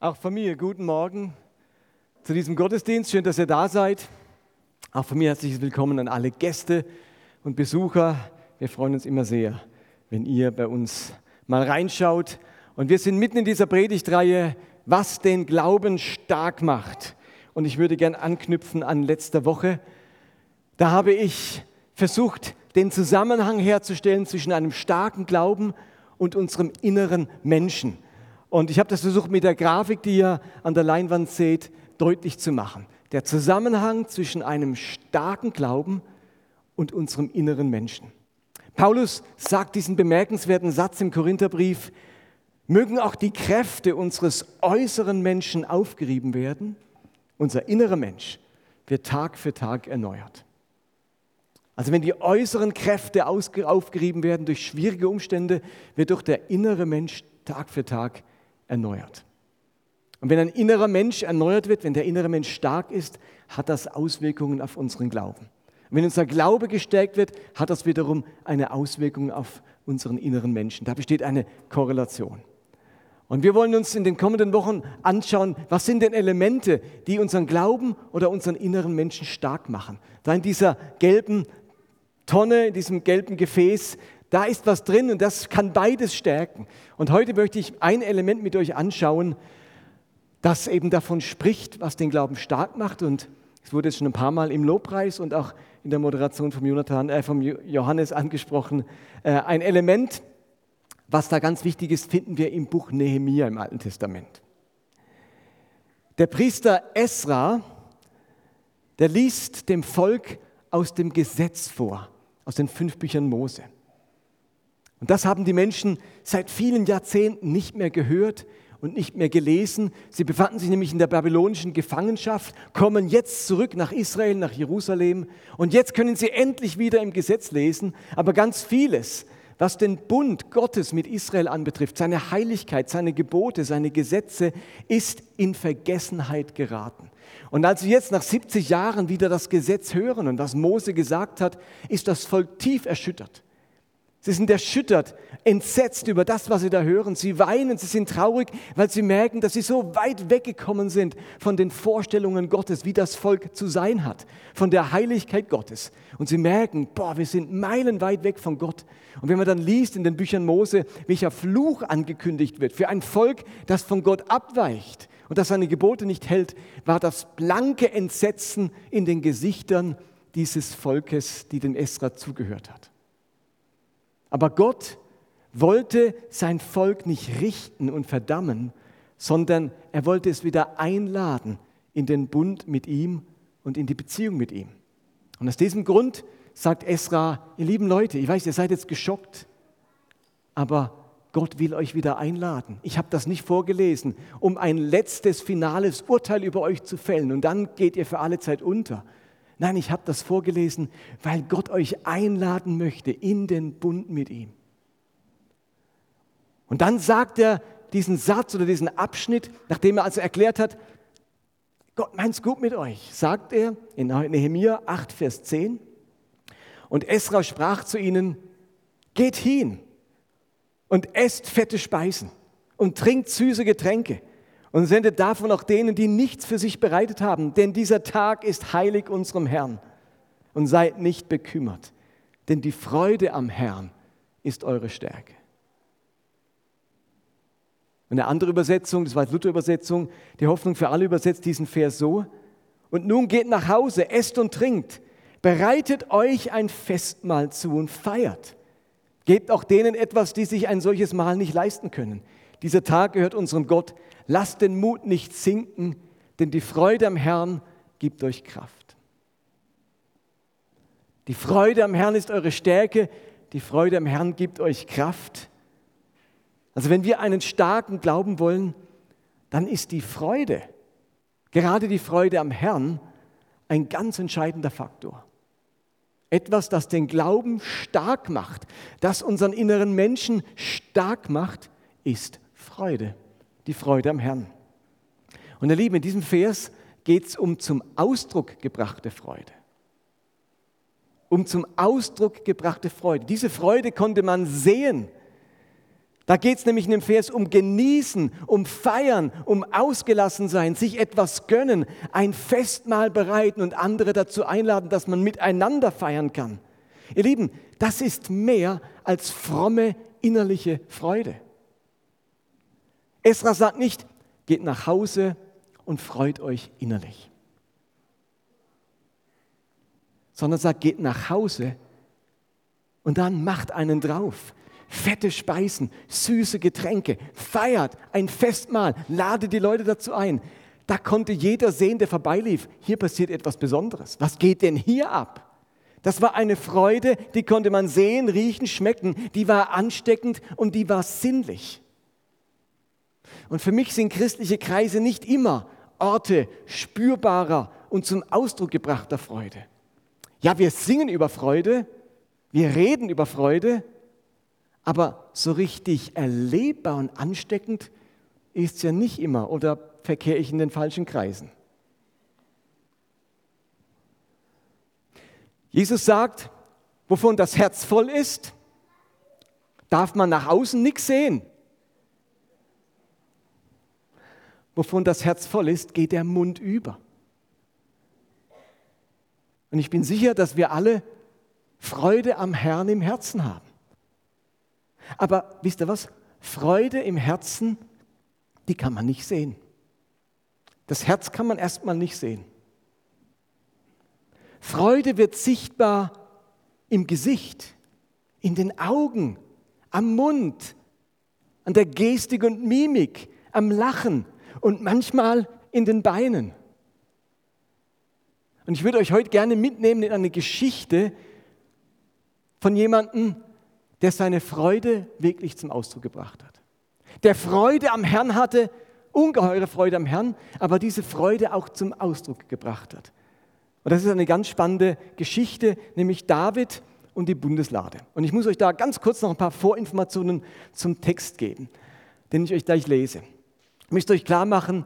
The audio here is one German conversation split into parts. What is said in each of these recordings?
Auch von mir guten Morgen zu diesem Gottesdienst. Schön, dass ihr da seid. Auch von mir herzliches Willkommen an alle Gäste und Besucher. Wir freuen uns immer sehr, wenn ihr bei uns mal reinschaut. Und wir sind mitten in dieser Predigtreihe, was den Glauben stark macht. Und ich würde gern anknüpfen an letzter Woche. Da habe ich versucht, den Zusammenhang herzustellen zwischen einem starken Glauben und unserem inneren Menschen. Und ich habe das versucht mit der Grafik, die ihr an der Leinwand seht, deutlich zu machen. Der Zusammenhang zwischen einem starken Glauben und unserem inneren Menschen. Paulus sagt diesen bemerkenswerten Satz im Korintherbrief, mögen auch die Kräfte unseres äußeren Menschen aufgerieben werden, unser innerer Mensch wird Tag für Tag erneuert. Also wenn die äußeren Kräfte aufgerieben werden durch schwierige Umstände, wird doch der innere Mensch Tag für Tag erneuert. Und wenn ein innerer Mensch erneuert wird, wenn der innere Mensch stark ist, hat das Auswirkungen auf unseren Glauben. Und wenn unser Glaube gestärkt wird, hat das wiederum eine Auswirkung auf unseren inneren Menschen. Da besteht eine Korrelation. Und wir wollen uns in den kommenden Wochen anschauen, was sind denn Elemente, die unseren Glauben oder unseren inneren Menschen stark machen. Da in dieser gelben Tonne, in diesem gelben Gefäß, da ist was drin und das kann beides stärken. Und heute möchte ich ein Element mit euch anschauen, das eben davon spricht, was den Glauben stark macht. Und es wurde jetzt schon ein paar Mal im Lobpreis und auch in der Moderation vom, Jonathan, äh, vom Johannes angesprochen. Äh, ein Element, was da ganz wichtig ist, finden wir im Buch Nehemia im Alten Testament. Der Priester Esra, der liest dem Volk aus dem Gesetz vor, aus den fünf Büchern Mose. Und das haben die Menschen seit vielen Jahrzehnten nicht mehr gehört und nicht mehr gelesen. Sie befanden sich nämlich in der babylonischen Gefangenschaft, kommen jetzt zurück nach Israel, nach Jerusalem und jetzt können sie endlich wieder im Gesetz lesen. Aber ganz vieles, was den Bund Gottes mit Israel anbetrifft, seine Heiligkeit, seine Gebote, seine Gesetze, ist in Vergessenheit geraten. Und als sie jetzt nach 70 Jahren wieder das Gesetz hören und was Mose gesagt hat, ist das Volk tief erschüttert. Sie sind erschüttert, entsetzt über das, was sie da hören. Sie weinen, sie sind traurig, weil sie merken, dass sie so weit weggekommen sind von den Vorstellungen Gottes, wie das Volk zu sein hat, von der Heiligkeit Gottes. Und sie merken, boah, wir sind meilenweit weg von Gott. Und wenn man dann liest in den Büchern Mose, welcher Fluch angekündigt wird für ein Volk, das von Gott abweicht und das seine Gebote nicht hält, war das blanke Entsetzen in den Gesichtern dieses Volkes, die dem Esra zugehört hat. Aber Gott wollte sein Volk nicht richten und verdammen, sondern er wollte es wieder einladen in den Bund mit ihm und in die Beziehung mit ihm. Und aus diesem Grund sagt Esra, ihr lieben Leute, ich weiß, ihr seid jetzt geschockt, aber Gott will euch wieder einladen. Ich habe das nicht vorgelesen, um ein letztes, finales Urteil über euch zu fällen und dann geht ihr für alle Zeit unter, Nein, ich habe das vorgelesen, weil Gott euch einladen möchte in den Bund mit ihm. Und dann sagt er diesen Satz oder diesen Abschnitt, nachdem er also erklärt hat, Gott meint's gut mit euch, sagt er in Nehemiah 8, Vers 10. Und Esra sprach zu ihnen, geht hin und esst fette Speisen und trinkt süße Getränke und sendet davon auch denen, die nichts für sich bereitet haben. Denn dieser Tag ist heilig unserem Herrn. Und seid nicht bekümmert, denn die Freude am Herrn ist eure Stärke. Eine andere Übersetzung, das war die Luther-Übersetzung, die Hoffnung für alle übersetzt diesen Vers so. Und nun geht nach Hause, esst und trinkt, bereitet euch ein Festmahl zu und feiert. Gebt auch denen etwas, die sich ein solches Mahl nicht leisten können. Dieser Tag gehört unserem Gott. Lasst den Mut nicht sinken, denn die Freude am Herrn gibt euch Kraft. Die Freude am Herrn ist eure Stärke, die Freude am Herrn gibt euch Kraft. Also wenn wir einen starken Glauben wollen, dann ist die Freude, gerade die Freude am Herrn, ein ganz entscheidender Faktor. Etwas, das den Glauben stark macht, das unseren inneren Menschen stark macht, ist Freude die Freude am Herrn. Und ihr Lieben, in diesem Vers geht es um zum Ausdruck gebrachte Freude. Um zum Ausdruck gebrachte Freude. Diese Freude konnte man sehen. Da geht es nämlich in dem Vers um Genießen, um Feiern, um ausgelassen sein, sich etwas gönnen, ein Festmahl bereiten und andere dazu einladen, dass man miteinander feiern kann. Ihr Lieben, das ist mehr als fromme innerliche Freude. Esra sagt nicht, geht nach Hause und freut euch innerlich, sondern sagt, geht nach Hause und dann macht einen drauf fette Speisen, süße Getränke, feiert ein Festmahl, lade die Leute dazu ein. Da konnte jeder sehen, der vorbeilief, hier passiert etwas Besonderes. Was geht denn hier ab? Das war eine Freude, die konnte man sehen, riechen, schmecken, die war ansteckend und die war sinnlich. Und für mich sind christliche Kreise nicht immer Orte spürbarer und zum Ausdruck gebrachter Freude. Ja, wir singen über Freude, wir reden über Freude, aber so richtig erlebbar und ansteckend ist es ja nicht immer oder verkehre ich in den falschen Kreisen. Jesus sagt, wovon das Herz voll ist, darf man nach außen nichts sehen. Wovon das Herz voll ist, geht der Mund über. Und ich bin sicher, dass wir alle Freude am Herrn im Herzen haben. Aber wisst ihr was? Freude im Herzen, die kann man nicht sehen. Das Herz kann man erstmal nicht sehen. Freude wird sichtbar im Gesicht, in den Augen, am Mund, an der Gestik und Mimik, am Lachen und manchmal in den Beinen. Und ich würde euch heute gerne mitnehmen in eine Geschichte von jemandem, der seine Freude wirklich zum Ausdruck gebracht hat. Der Freude am Herrn hatte, ungeheure Freude am Herrn, aber diese Freude auch zum Ausdruck gebracht hat. Und das ist eine ganz spannende Geschichte, nämlich David und die Bundeslade. Und ich muss euch da ganz kurz noch ein paar Vorinformationen zum Text geben, den ich euch gleich lese. Ich möchte euch klar machen,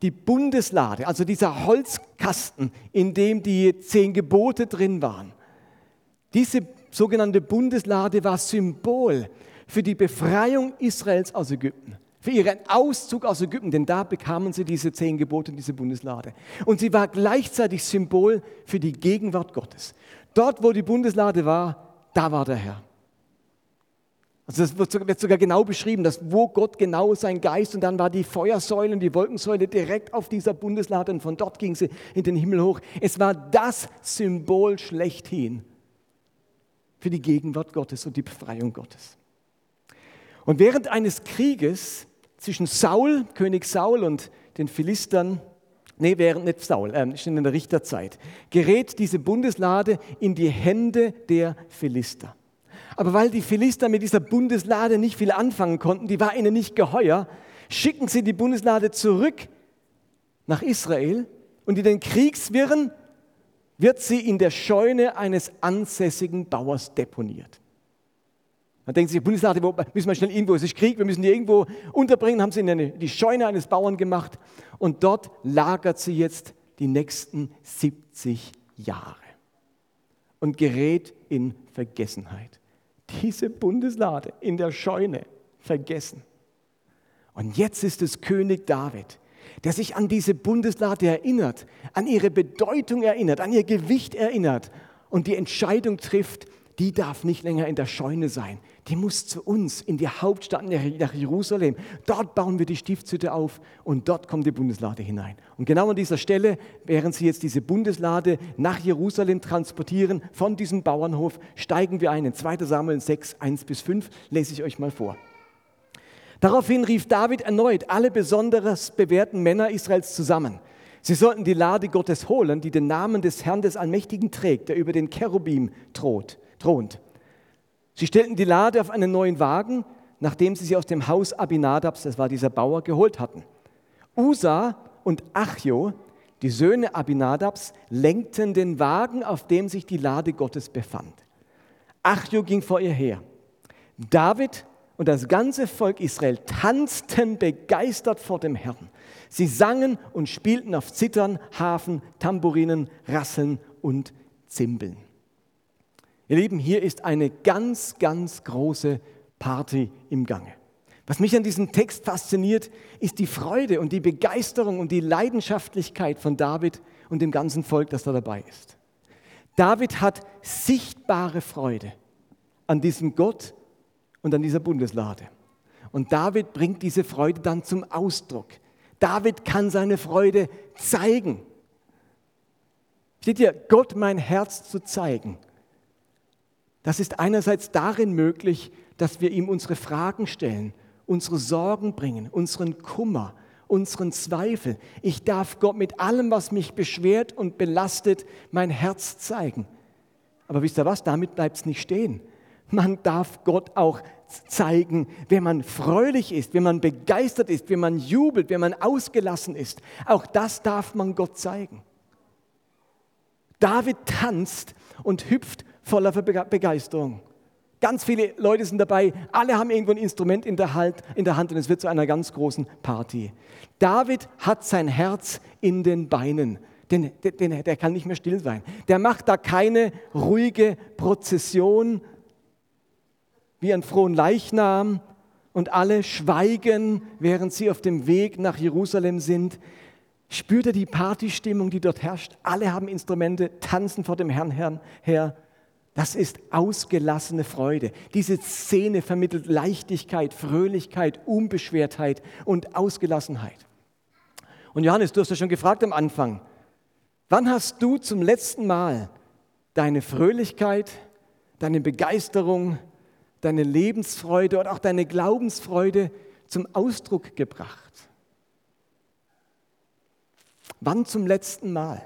die Bundeslade, also dieser Holzkasten, in dem die zehn Gebote drin waren, diese sogenannte Bundeslade war Symbol für die Befreiung Israels aus Ägypten, für ihren Auszug aus Ägypten, denn da bekamen sie diese zehn Gebote, diese Bundeslade. Und sie war gleichzeitig Symbol für die Gegenwart Gottes. Dort, wo die Bundeslade war, da war der Herr. Also das wird sogar genau beschrieben, dass wo Gott genau sein Geist und dann war die Feuersäule und die Wolkensäule direkt auf dieser Bundeslade und von dort ging sie in den Himmel hoch. Es war das Symbol schlechthin für die Gegenwart Gottes und die Befreiung Gottes. Und während eines Krieges zwischen Saul, König Saul und den Philistern, nee, während nicht Saul, äh, in der Richterzeit, gerät diese Bundeslade in die Hände der Philister. Aber weil die Philister mit dieser Bundeslade nicht viel anfangen konnten, die war ihnen nicht geheuer, schicken sie die Bundeslade zurück nach Israel und in den Kriegswirren wird sie in der Scheune eines ansässigen Bauers deponiert. Man denkt sich, Bundeslade, müssen wir schnell irgendwo, es ist Krieg, wir müssen die irgendwo unterbringen, haben sie in eine, die Scheune eines Bauern gemacht und dort lagert sie jetzt die nächsten 70 Jahre und gerät in Vergessenheit. Diese Bundeslade in der Scheune vergessen. Und jetzt ist es König David, der sich an diese Bundeslade erinnert, an ihre Bedeutung erinnert, an ihr Gewicht erinnert und die Entscheidung trifft, die darf nicht länger in der Scheune sein. Die muss zu uns in die Hauptstadt, nach Jerusalem. Dort bauen wir die Stiftshütte auf und dort kommt die Bundeslade hinein. Und genau an dieser Stelle, während sie jetzt diese Bundeslade nach Jerusalem transportieren, von diesem Bauernhof, steigen wir ein in 2 Samuel 6, 1 bis 5, lese ich euch mal vor. Daraufhin rief David erneut alle besonders bewährten Männer Israels zusammen. Sie sollten die Lade Gottes holen, die den Namen des Herrn des Allmächtigen trägt, der über den Cherubim thront. Sie stellten die Lade auf einen neuen Wagen, nachdem sie sie aus dem Haus Abinadabs, das war dieser Bauer, geholt hatten. Usa und Achjo, die Söhne Abinadabs, lenkten den Wagen, auf dem sich die Lade Gottes befand. Achjo ging vor ihr her. David und das ganze Volk Israel tanzten begeistert vor dem Herrn. Sie sangen und spielten auf Zittern, Hafen, Tamburinen, Rasseln und Zimbeln. Ihr Lieben, hier ist eine ganz, ganz große Party im Gange. Was mich an diesem Text fasziniert, ist die Freude und die Begeisterung und die Leidenschaftlichkeit von David und dem ganzen Volk, das da dabei ist. David hat sichtbare Freude an diesem Gott und an dieser Bundeslade. Und David bringt diese Freude dann zum Ausdruck. David kann seine Freude zeigen. Steht hier, Gott mein Herz zu zeigen. Das ist einerseits darin möglich, dass wir ihm unsere Fragen stellen, unsere Sorgen bringen, unseren Kummer, unseren Zweifel. Ich darf Gott mit allem, was mich beschwert und belastet, mein Herz zeigen. Aber wisst ihr was, damit bleibt es nicht stehen. Man darf Gott auch zeigen, wenn man fröhlich ist, wenn man begeistert ist, wenn man jubelt, wenn man ausgelassen ist. Auch das darf man Gott zeigen. David tanzt und hüpft voller Begeisterung. Ganz viele Leute sind dabei, alle haben irgendwo ein Instrument in der, Hand, in der Hand und es wird zu einer ganz großen Party. David hat sein Herz in den Beinen. Den, den, der kann nicht mehr still sein. Der macht da keine ruhige Prozession wie ein frohen Leichnam und alle schweigen, während sie auf dem Weg nach Jerusalem sind. Spürt er die Partystimmung, die dort herrscht? Alle haben Instrumente, tanzen vor dem Herrn her. Das ist ausgelassene Freude. Diese Szene vermittelt Leichtigkeit, Fröhlichkeit, Unbeschwertheit und Ausgelassenheit. Und Johannes, du hast ja schon gefragt am Anfang, wann hast du zum letzten Mal deine Fröhlichkeit, deine Begeisterung, deine Lebensfreude und auch deine Glaubensfreude zum Ausdruck gebracht? Wann zum letzten Mal?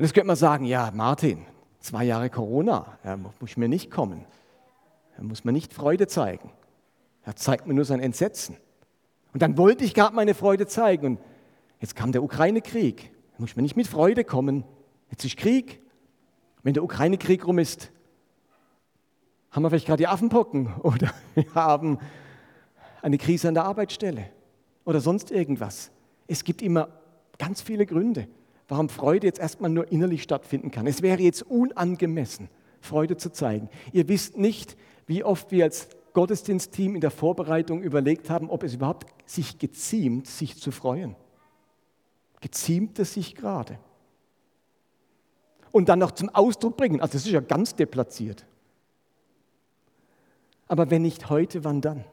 Und jetzt könnte man sagen, ja, Martin, zwei Jahre Corona, ja, muss mir nicht kommen. Da muss man nicht Freude zeigen. Er zeigt mir nur sein Entsetzen. Und dann wollte ich gerade meine Freude zeigen. Und jetzt kam der Ukraine-Krieg. Da muss mir nicht mit Freude kommen. Jetzt ist Krieg. Wenn der Ukraine-Krieg rum ist, haben wir vielleicht gerade die Affenpocken oder wir haben eine Krise an der Arbeitsstelle oder sonst irgendwas. Es gibt immer ganz viele Gründe warum Freude jetzt erstmal nur innerlich stattfinden kann. Es wäre jetzt unangemessen, Freude zu zeigen. Ihr wisst nicht, wie oft wir als Gottesdienstteam in der Vorbereitung überlegt haben, ob es überhaupt sich geziemt, sich zu freuen. Geziemt es sich gerade? Und dann noch zum Ausdruck bringen. Also das ist ja ganz deplatziert. Aber wenn nicht heute, wann dann?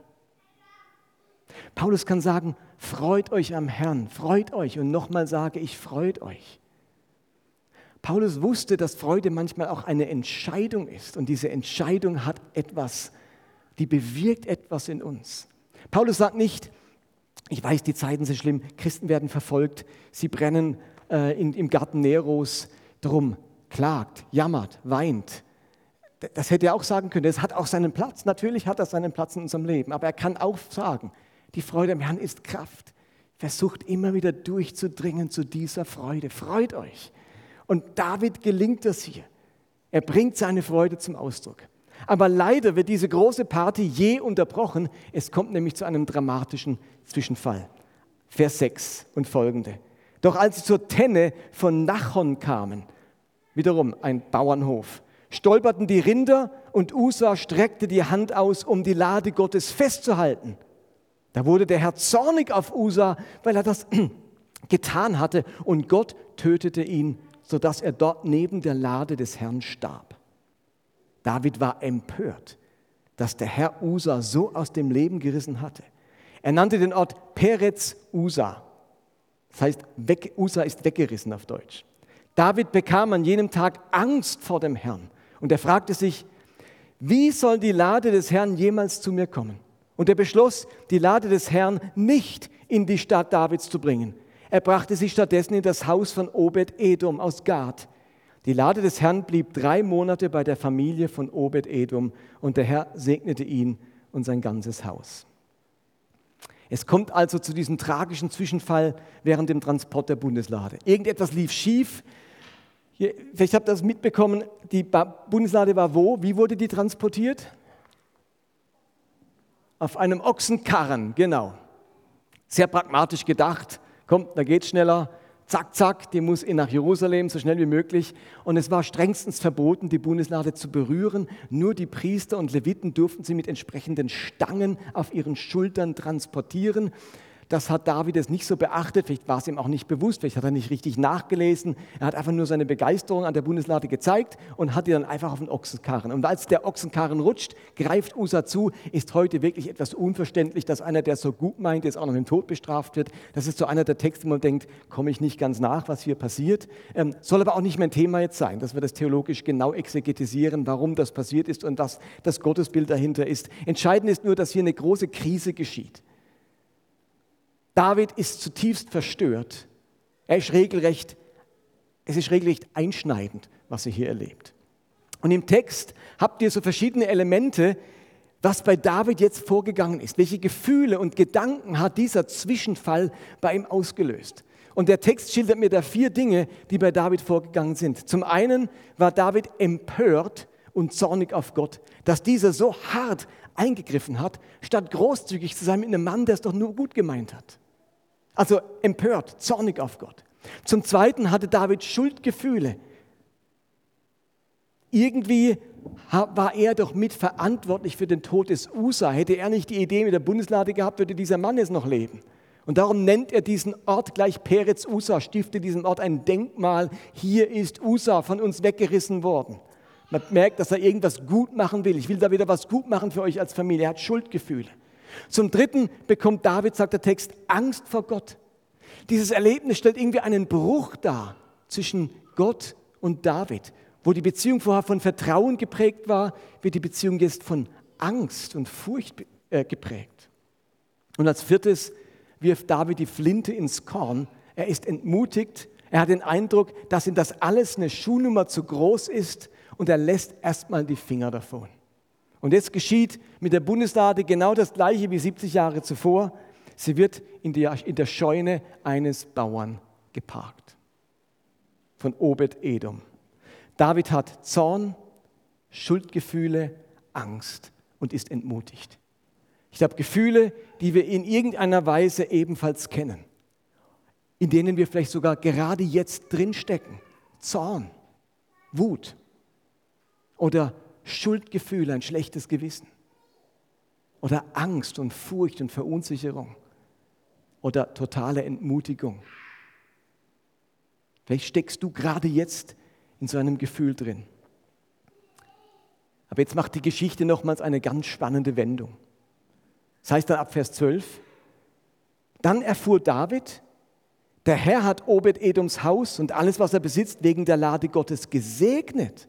Paulus kann sagen, freut euch am Herrn, freut euch. Und nochmal sage ich, freut euch. Paulus wusste, dass Freude manchmal auch eine Entscheidung ist. Und diese Entscheidung hat etwas, die bewirkt etwas in uns. Paulus sagt nicht, ich weiß, die Zeiten sind schlimm, Christen werden verfolgt, sie brennen äh, in, im Garten Neros drum, klagt, jammert, weint. Das hätte er auch sagen können. Es hat auch seinen Platz. Natürlich hat er seinen Platz in unserem Leben. Aber er kann auch sagen, die Freude am Herrn ist Kraft. Versucht immer wieder durchzudringen zu dieser Freude. Freut euch. Und David gelingt das hier. Er bringt seine Freude zum Ausdruck. Aber leider wird diese große Party je unterbrochen. Es kommt nämlich zu einem dramatischen Zwischenfall. Vers 6 und folgende. Doch als sie zur Tenne von Nachon kamen, wiederum ein Bauernhof, stolperten die Rinder und Usa streckte die Hand aus, um die Lade Gottes festzuhalten. Da wurde der Herr zornig auf Usa, weil er das getan hatte und Gott tötete ihn, sodass er dort neben der Lade des Herrn starb. David war empört, dass der Herr Usa so aus dem Leben gerissen hatte. Er nannte den Ort Peretz Usa. Das heißt, weg, Usa ist weggerissen auf Deutsch. David bekam an jenem Tag Angst vor dem Herrn und er fragte sich, wie soll die Lade des Herrn jemals zu mir kommen? Und er beschloss, die Lade des Herrn nicht in die Stadt Davids zu bringen. Er brachte sie stattdessen in das Haus von Obed-Edom aus Gad. Die Lade des Herrn blieb drei Monate bei der Familie von Obed-Edom und der Herr segnete ihn und sein ganzes Haus. Es kommt also zu diesem tragischen Zwischenfall während dem Transport der Bundeslade. Irgendetwas lief schief. Vielleicht habt ihr das mitbekommen. Die Bundeslade war wo? Wie wurde die transportiert? Auf einem Ochsenkarren, genau. Sehr pragmatisch gedacht. Kommt, da geht schneller. zack, zack, die muss nach Jerusalem so schnell wie möglich. Und es war strengstens verboten, die Bundeslade zu berühren. Nur die Priester und Leviten durften sie mit entsprechenden Stangen auf ihren Schultern transportieren. Das hat David es nicht so beachtet, vielleicht war es ihm auch nicht bewusst, vielleicht hat er nicht richtig nachgelesen. Er hat einfach nur seine Begeisterung an der Bundeslade gezeigt und hat die dann einfach auf den Ochsenkarren. Und als der Ochsenkarren rutscht, greift Usa zu, ist heute wirklich etwas unverständlich, dass einer, der so gut meint, jetzt auch noch mit dem Tod bestraft wird. Das ist so einer der Texte, wo man denkt, komme ich nicht ganz nach, was hier passiert. Ähm, soll aber auch nicht mein Thema jetzt sein, dass wir das theologisch genau exegetisieren, warum das passiert ist und was das Gottesbild dahinter ist. Entscheidend ist nur, dass hier eine große Krise geschieht. David ist zutiefst verstört. Er ist regelrecht, es ist regelrecht einschneidend, was er hier erlebt. Und im Text habt ihr so verschiedene Elemente, was bei David jetzt vorgegangen ist. Welche Gefühle und Gedanken hat dieser Zwischenfall bei ihm ausgelöst? Und der Text schildert mir da vier Dinge, die bei David vorgegangen sind. Zum einen war David empört und zornig auf Gott, dass dieser so hart eingegriffen hat, statt großzügig zu sein mit einem Mann, der es doch nur gut gemeint hat. Also empört, zornig auf Gott. Zum Zweiten hatte David Schuldgefühle. Irgendwie war er doch mitverantwortlich für den Tod des Usa. Hätte er nicht die Idee mit der Bundeslade gehabt, würde dieser Mann jetzt noch leben. Und darum nennt er diesen Ort gleich Peretz Usa, stiftet diesem Ort ein Denkmal. Hier ist Usa von uns weggerissen worden. Man merkt, dass er irgendwas gut machen will. Ich will da wieder was gut machen für euch als Familie. Er hat Schuldgefühle. Zum Dritten bekommt David, sagt der Text, Angst vor Gott. Dieses Erlebnis stellt irgendwie einen Bruch dar zwischen Gott und David. Wo die Beziehung vorher von Vertrauen geprägt war, wird die Beziehung jetzt von Angst und Furcht äh, geprägt. Und als viertes wirft David die Flinte ins Korn. Er ist entmutigt. Er hat den Eindruck, dass ihm das alles eine Schuhnummer zu groß ist und er lässt erstmal die Finger davon. Und jetzt geschieht mit der Bundeslade genau das Gleiche wie 70 Jahre zuvor. Sie wird in der, in der Scheune eines Bauern geparkt. Von Obed Edom. David hat Zorn, Schuldgefühle, Angst und ist entmutigt. Ich habe Gefühle, die wir in irgendeiner Weise ebenfalls kennen, in denen wir vielleicht sogar gerade jetzt drinstecken. Zorn, Wut oder Schuldgefühle, ein schlechtes Gewissen oder Angst und Furcht und Verunsicherung oder totale Entmutigung. Vielleicht steckst du gerade jetzt in so einem Gefühl drin. Aber jetzt macht die Geschichte nochmals eine ganz spannende Wendung. Das heißt dann ab Vers 12, dann erfuhr David, der Herr hat Obed-Edoms Haus und alles, was er besitzt, wegen der Lade Gottes gesegnet.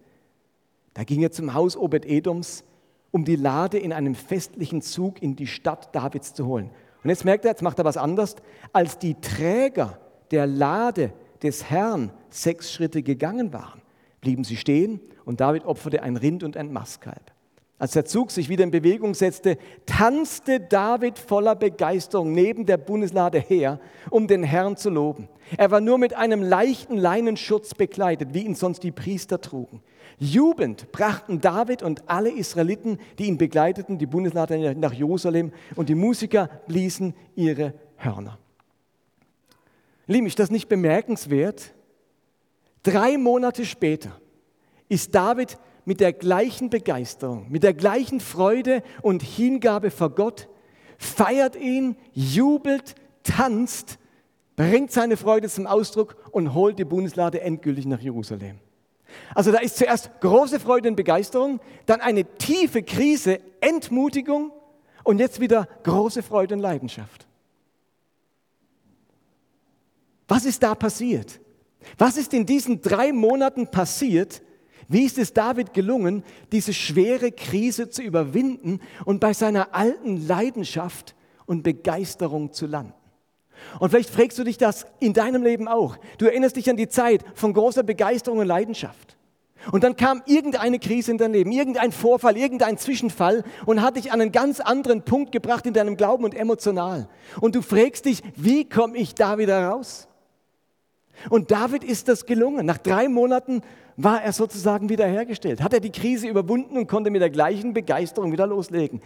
Da ging er zum Haus Obed-Edoms, um die Lade in einem festlichen Zug in die Stadt Davids zu holen. Und jetzt merkt er, jetzt macht er was anderes. Als die Träger der Lade des Herrn sechs Schritte gegangen waren, blieben sie stehen und David opferte ein Rind und ein Mastkalb. Als der Zug sich wieder in Bewegung setzte, tanzte David voller Begeisterung neben der Bundeslade her, um den Herrn zu loben. Er war nur mit einem leichten Leinenschutz bekleidet, wie ihn sonst die Priester trugen. Jubelnd brachten David und alle Israeliten, die ihn begleiteten, die Bundeslade nach Jerusalem und die Musiker bliesen ihre Hörner. Liebe ist das nicht bemerkenswert? Drei Monate später ist David mit der gleichen Begeisterung, mit der gleichen Freude und Hingabe vor Gott, feiert ihn, jubelt, tanzt, bringt seine Freude zum Ausdruck und holt die Bundeslade endgültig nach Jerusalem. Also da ist zuerst große Freude und Begeisterung, dann eine tiefe Krise, Entmutigung und jetzt wieder große Freude und Leidenschaft. Was ist da passiert? Was ist in diesen drei Monaten passiert? Wie ist es David gelungen, diese schwere Krise zu überwinden und bei seiner alten Leidenschaft und Begeisterung zu landen? Und vielleicht fragst du dich das in deinem Leben auch. Du erinnerst dich an die Zeit von großer Begeisterung und Leidenschaft. Und dann kam irgendeine Krise in dein Leben, irgendein Vorfall, irgendein Zwischenfall und hat dich an einen ganz anderen Punkt gebracht in deinem Glauben und emotional. Und du fragst dich, wie komme ich da wieder raus? Und David ist das gelungen. Nach drei Monaten war er sozusagen wiederhergestellt. Hat er die Krise überwunden und konnte mit der gleichen Begeisterung wieder loslegen.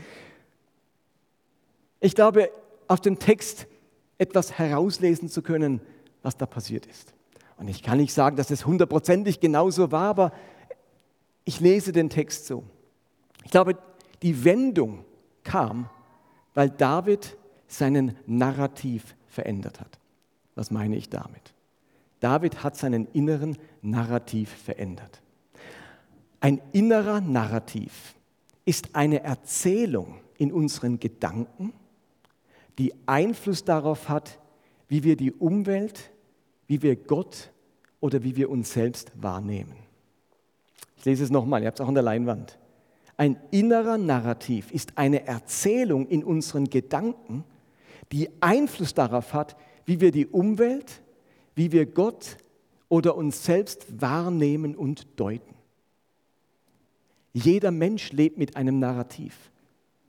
Ich glaube, aus dem Text etwas herauslesen zu können, was da passiert ist. Und ich kann nicht sagen, dass es hundertprozentig genauso war, aber ich lese den Text so. Ich glaube, die Wendung kam, weil David seinen Narrativ verändert hat. Was meine ich damit? David hat seinen inneren Narrativ verändert. Ein innerer Narrativ ist eine Erzählung in unseren Gedanken, die Einfluss darauf hat, wie wir die Umwelt, wie wir Gott oder wie wir uns selbst wahrnehmen. Ich lese es nochmal, ihr habt es auch an der Leinwand. Ein innerer Narrativ ist eine Erzählung in unseren Gedanken, die Einfluss darauf hat, wie wir die Umwelt, wie wir Gott oder uns selbst wahrnehmen und deuten. Jeder Mensch lebt mit einem Narrativ.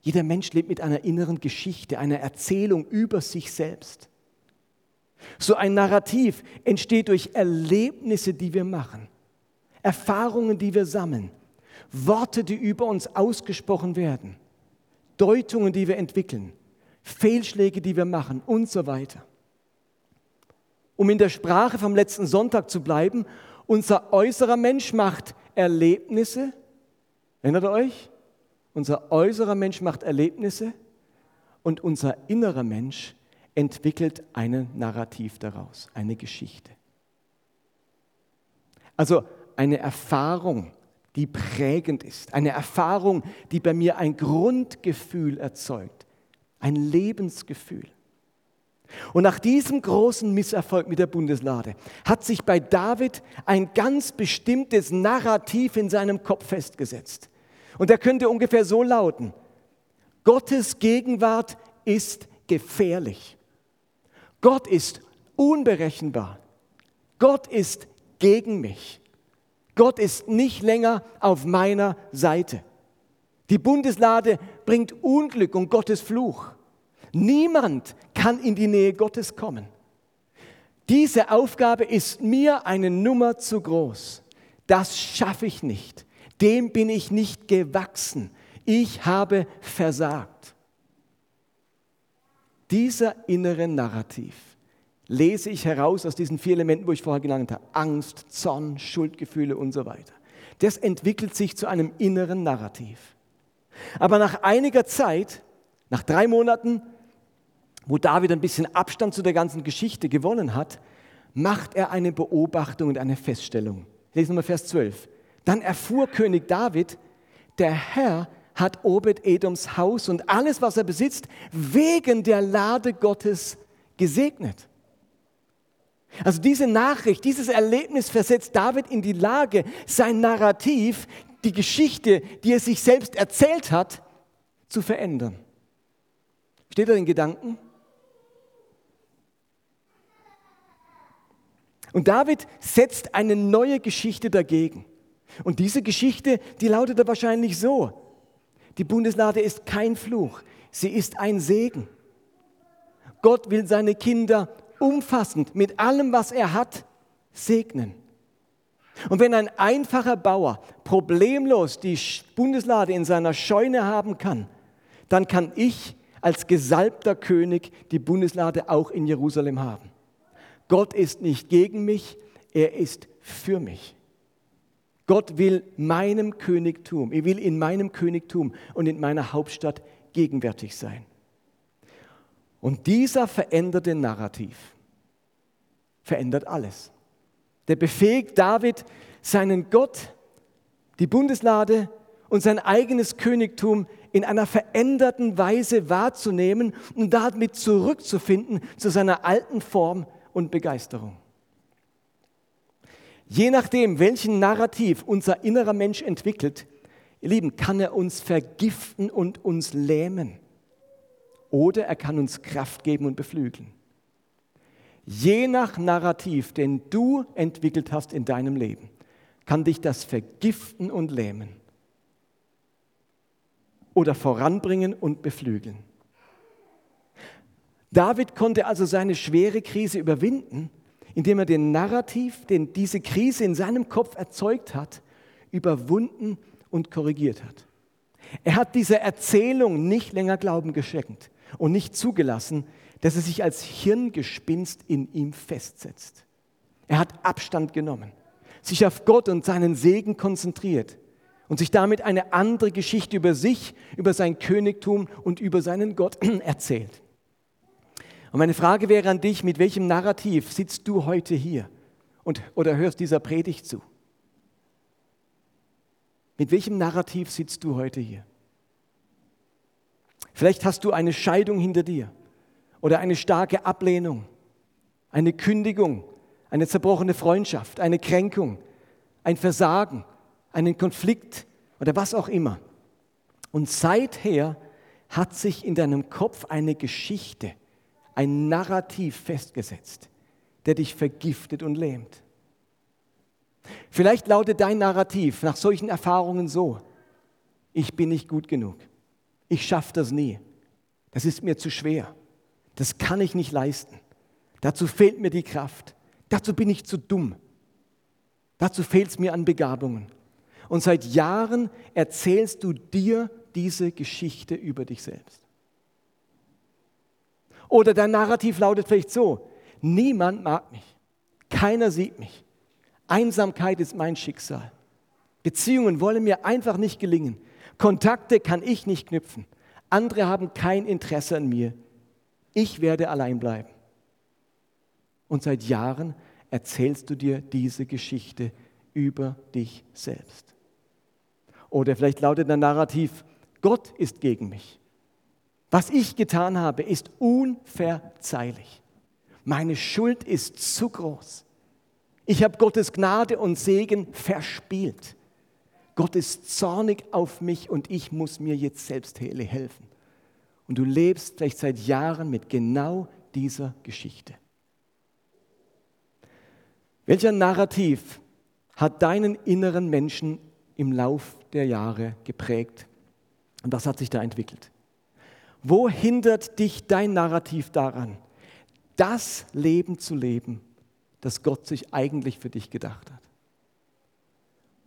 Jeder Mensch lebt mit einer inneren Geschichte, einer Erzählung über sich selbst. So ein Narrativ entsteht durch Erlebnisse, die wir machen, Erfahrungen, die wir sammeln, Worte, die über uns ausgesprochen werden, Deutungen, die wir entwickeln, Fehlschläge, die wir machen und so weiter. Um in der Sprache vom letzten Sonntag zu bleiben, unser äußerer Mensch macht Erlebnisse, Erinnert ihr euch? Unser äußerer Mensch macht Erlebnisse und unser innerer Mensch entwickelt ein Narrativ daraus, eine Geschichte. Also eine Erfahrung, die prägend ist, eine Erfahrung, die bei mir ein Grundgefühl erzeugt, ein Lebensgefühl. Und nach diesem großen Misserfolg mit der Bundeslade hat sich bei David ein ganz bestimmtes Narrativ in seinem Kopf festgesetzt. Und er könnte ungefähr so lauten, Gottes Gegenwart ist gefährlich. Gott ist unberechenbar. Gott ist gegen mich. Gott ist nicht länger auf meiner Seite. Die Bundeslade bringt Unglück und Gottes Fluch. Niemand kann in die Nähe Gottes kommen. Diese Aufgabe ist mir eine Nummer zu groß. Das schaffe ich nicht dem bin ich nicht gewachsen. Ich habe versagt. Dieser innere Narrativ lese ich heraus aus diesen vier Elementen, wo ich vorher genannt habe. Angst, Zorn, Schuldgefühle und so weiter. Das entwickelt sich zu einem inneren Narrativ. Aber nach einiger Zeit, nach drei Monaten, wo David ein bisschen Abstand zu der ganzen Geschichte gewonnen hat, macht er eine Beobachtung und eine Feststellung. Lesen wir mal Vers 12. Dann erfuhr König David, der Herr hat Obed-Edoms Haus und alles, was er besitzt, wegen der Lade Gottes gesegnet. Also diese Nachricht, dieses Erlebnis versetzt David in die Lage, sein Narrativ, die Geschichte, die er sich selbst erzählt hat, zu verändern. Steht da den Gedanken? Und David setzt eine neue Geschichte dagegen. Und diese Geschichte, die lautete wahrscheinlich so. Die Bundeslade ist kein Fluch, sie ist ein Segen. Gott will seine Kinder umfassend mit allem, was er hat, segnen. Und wenn ein einfacher Bauer problemlos die Bundeslade in seiner Scheune haben kann, dann kann ich als gesalbter König die Bundeslade auch in Jerusalem haben. Gott ist nicht gegen mich, er ist für mich. Gott will meinem Königtum, er will in meinem Königtum und in meiner Hauptstadt gegenwärtig sein. Und dieser veränderte Narrativ verändert alles. Der befähigt David, seinen Gott, die Bundeslade und sein eigenes Königtum in einer veränderten Weise wahrzunehmen und damit zurückzufinden zu seiner alten Form und Begeisterung. Je nachdem, welchen Narrativ unser innerer Mensch entwickelt, ihr Lieben, kann er uns vergiften und uns lähmen. Oder er kann uns Kraft geben und beflügeln. Je nach Narrativ, den du entwickelt hast in deinem Leben, kann dich das vergiften und lähmen. Oder voranbringen und beflügeln. David konnte also seine schwere Krise überwinden indem er den Narrativ, den diese Krise in seinem Kopf erzeugt hat, überwunden und korrigiert hat. Er hat dieser Erzählung nicht länger Glauben geschenkt und nicht zugelassen, dass es sich als Hirngespinst in ihm festsetzt. Er hat Abstand genommen, sich auf Gott und seinen Segen konzentriert und sich damit eine andere Geschichte über sich, über sein Königtum und über seinen Gott erzählt. Und meine Frage wäre an dich, mit welchem Narrativ sitzt du heute hier und, oder hörst dieser Predigt zu? Mit welchem Narrativ sitzt du heute hier? Vielleicht hast du eine Scheidung hinter dir oder eine starke Ablehnung, eine Kündigung, eine zerbrochene Freundschaft, eine Kränkung, ein Versagen, einen Konflikt oder was auch immer. Und seither hat sich in deinem Kopf eine Geschichte, ein Narrativ festgesetzt, der dich vergiftet und lähmt. Vielleicht lautet dein Narrativ nach solchen Erfahrungen so, ich bin nicht gut genug, ich schaffe das nie, das ist mir zu schwer, das kann ich nicht leisten, dazu fehlt mir die Kraft, dazu bin ich zu dumm, dazu fehlt es mir an Begabungen. Und seit Jahren erzählst du dir diese Geschichte über dich selbst. Oder dein Narrativ lautet vielleicht so, niemand mag mich, keiner sieht mich, Einsamkeit ist mein Schicksal, Beziehungen wollen mir einfach nicht gelingen, Kontakte kann ich nicht knüpfen, andere haben kein Interesse an mir, ich werde allein bleiben. Und seit Jahren erzählst du dir diese Geschichte über dich selbst. Oder vielleicht lautet dein Narrativ, Gott ist gegen mich. Was ich getan habe, ist unverzeihlich. Meine Schuld ist zu groß. Ich habe Gottes Gnade und Segen verspielt. Gott ist zornig auf mich und ich muss mir jetzt selbst helfen. Und du lebst vielleicht seit Jahren mit genau dieser Geschichte. Welcher Narrativ hat deinen inneren Menschen im Lauf der Jahre geprägt? Und was hat sich da entwickelt? Wo hindert dich dein Narrativ daran, das Leben zu leben, das Gott sich eigentlich für dich gedacht hat?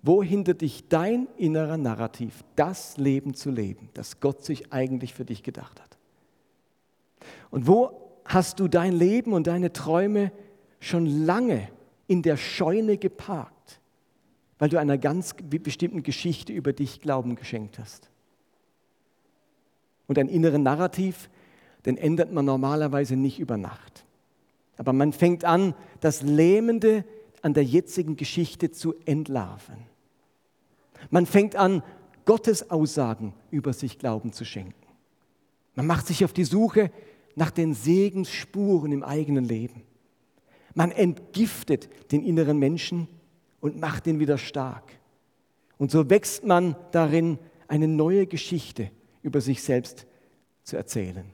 Wo hindert dich dein innerer Narrativ, das Leben zu leben, das Gott sich eigentlich für dich gedacht hat? Und wo hast du dein Leben und deine Träume schon lange in der Scheune geparkt, weil du einer ganz bestimmten Geschichte über dich Glauben geschenkt hast? Und ein inneren Narrativ, den ändert man normalerweise nicht über Nacht. Aber man fängt an, das Lähmende an der jetzigen Geschichte zu entlarven. Man fängt an, Gottes Aussagen über sich Glauben zu schenken. Man macht sich auf die Suche nach den Segensspuren im eigenen Leben. Man entgiftet den inneren Menschen und macht ihn wieder stark. Und so wächst man darin, eine neue Geschichte über sich selbst zu erzählen.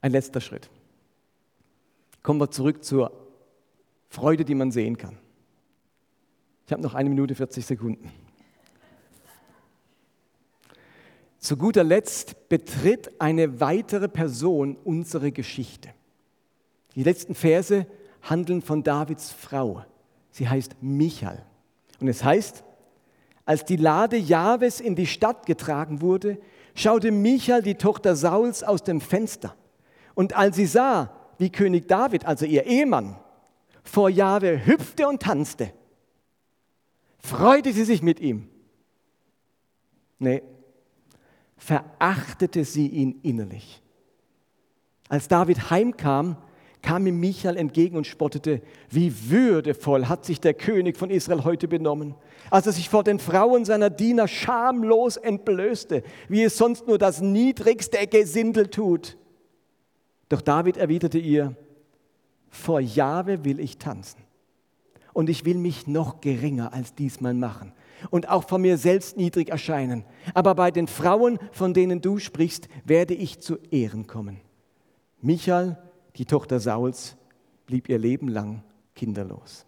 Ein letzter Schritt. Kommen wir zurück zur Freude, die man sehen kann. Ich habe noch eine Minute 40 Sekunden. Zu guter Letzt betritt eine weitere Person unsere Geschichte. Die letzten Verse handeln von Davids Frau. Sie heißt Michal. Und es heißt, als die Lade Jahwes in die Stadt getragen wurde, schaute Michal, die Tochter Sauls, aus dem Fenster. Und als sie sah, wie König David, also ihr Ehemann, vor Jahwe hüpfte und tanzte, freute sie sich mit ihm. Nee, verachtete sie ihn innerlich. Als David heimkam, kam ihm Michael entgegen und spottete, wie würdevoll hat sich der König von Israel heute benommen, als er sich vor den Frauen seiner Diener schamlos entblößte, wie es sonst nur das niedrigste Gesindel tut. Doch David erwiderte ihr, vor Jahwe will ich tanzen und ich will mich noch geringer als diesmal machen und auch vor mir selbst niedrig erscheinen. Aber bei den Frauen, von denen du sprichst, werde ich zu Ehren kommen. Michael, die Tochter Sauls, blieb ihr Leben lang kinderlos.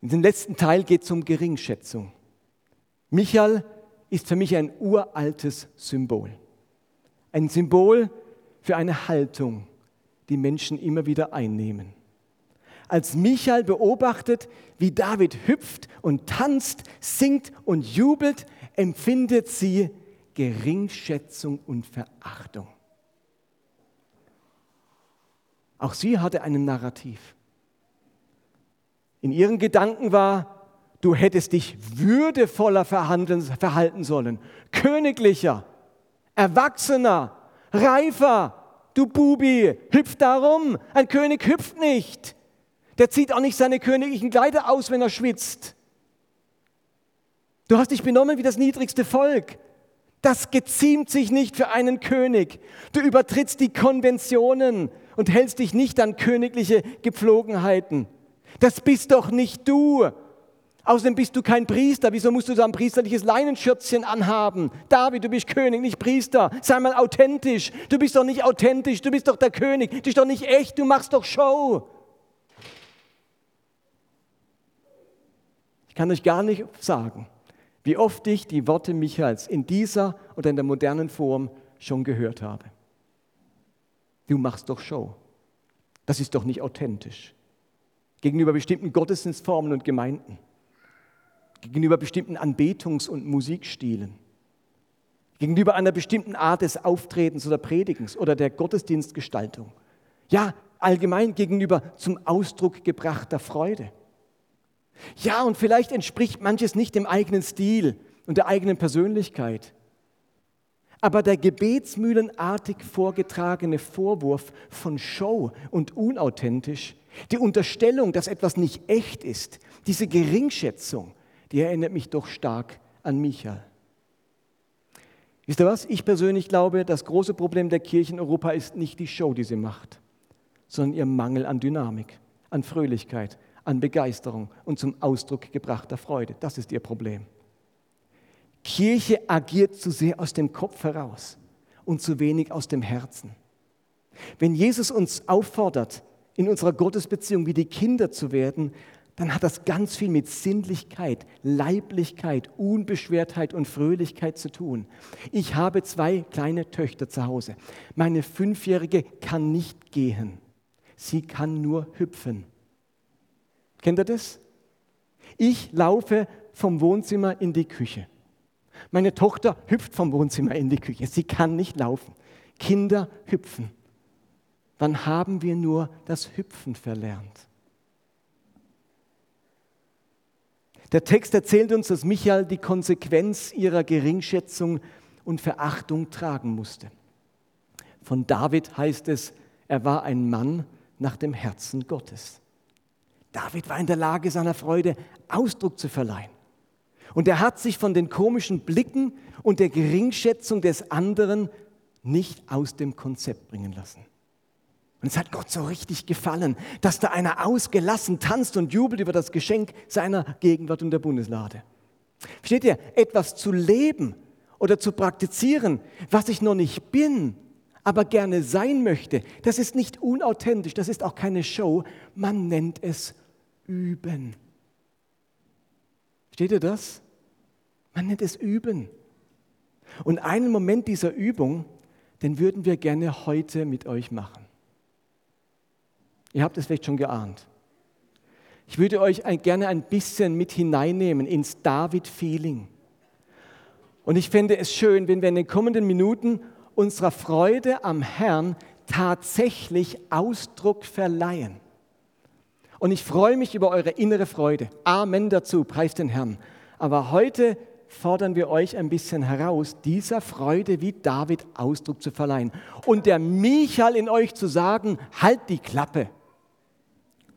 In dem letzten Teil geht es um Geringschätzung. Michael ist für mich ein uraltes Symbol. Ein Symbol für eine Haltung, die Menschen immer wieder einnehmen. Als Michael beobachtet, wie David hüpft und tanzt, singt und jubelt, empfindet sie Geringschätzung und Verachtung. Auch sie hatte ein Narrativ. In ihren Gedanken war, du hättest dich würdevoller verhalten sollen, königlicher, erwachsener, reifer. Du Bubi, hüpf darum. Ein König hüpft nicht. Der zieht auch nicht seine königlichen Kleider aus, wenn er schwitzt. Du hast dich benommen wie das niedrigste Volk. Das geziemt sich nicht für einen König. Du übertrittst die Konventionen und hältst dich nicht an königliche Gepflogenheiten. Das bist doch nicht du. Außerdem bist du kein Priester. Wieso musst du so ein priesterliches Leinenschürzchen anhaben? David, du bist König, nicht Priester. Sei mal authentisch. Du bist doch nicht authentisch. Du bist doch der König. Du bist doch nicht echt. Du machst doch Show. Kann euch gar nicht sagen, wie oft ich die Worte Michaels in dieser oder in der modernen Form schon gehört habe. Du machst doch Show. Das ist doch nicht authentisch. Gegenüber bestimmten Gottesdienstformen und Gemeinden. Gegenüber bestimmten Anbetungs- und Musikstilen. Gegenüber einer bestimmten Art des Auftretens oder Predigens oder der Gottesdienstgestaltung. Ja, allgemein gegenüber zum Ausdruck gebrachter Freude. Ja, und vielleicht entspricht manches nicht dem eigenen Stil und der eigenen Persönlichkeit. Aber der gebetsmühlenartig vorgetragene Vorwurf von Show und unauthentisch, die Unterstellung, dass etwas nicht echt ist, diese Geringschätzung, die erinnert mich doch stark an Michael. Wisst ihr was? Ich persönlich glaube, das große Problem der Kirche in Europa ist nicht die Show, die sie macht, sondern ihr Mangel an Dynamik, an Fröhlichkeit, an Begeisterung und zum Ausdruck gebrachter Freude. Das ist ihr Problem. Kirche agiert zu sehr aus dem Kopf heraus und zu wenig aus dem Herzen. Wenn Jesus uns auffordert, in unserer Gottesbeziehung wie die Kinder zu werden, dann hat das ganz viel mit Sinnlichkeit, Leiblichkeit, Unbeschwertheit und Fröhlichkeit zu tun. Ich habe zwei kleine Töchter zu Hause. Meine Fünfjährige kann nicht gehen. Sie kann nur hüpfen. Kennt ihr das? Ich laufe vom Wohnzimmer in die Küche. Meine Tochter hüpft vom Wohnzimmer in die Küche. Sie kann nicht laufen. Kinder hüpfen. Wann haben wir nur das Hüpfen verlernt? Der Text erzählt uns, dass Michael die Konsequenz ihrer Geringschätzung und Verachtung tragen musste. Von David heißt es, er war ein Mann nach dem Herzen Gottes. David war in der Lage, seiner Freude Ausdruck zu verleihen. Und er hat sich von den komischen Blicken und der Geringschätzung des anderen nicht aus dem Konzept bringen lassen. Und es hat Gott so richtig gefallen, dass da einer ausgelassen tanzt und jubelt über das Geschenk seiner Gegenwart und der Bundeslade. Versteht ihr, etwas zu leben oder zu praktizieren, was ich noch nicht bin, aber gerne sein möchte, das ist nicht unauthentisch, das ist auch keine Show, man nennt es Üben. Versteht ihr das? Man nennt es Üben. Und einen Moment dieser Übung, den würden wir gerne heute mit euch machen. Ihr habt es vielleicht schon geahnt. Ich würde euch gerne ein bisschen mit hineinnehmen ins David-Feeling. Und ich fände es schön, wenn wir in den kommenden Minuten unserer Freude am Herrn tatsächlich Ausdruck verleihen. Und ich freue mich über eure innere Freude. Amen dazu, preist den Herrn. Aber heute fordern wir euch ein bisschen heraus, dieser Freude wie David Ausdruck zu verleihen. Und der Michael in euch zu sagen, halt die Klappe.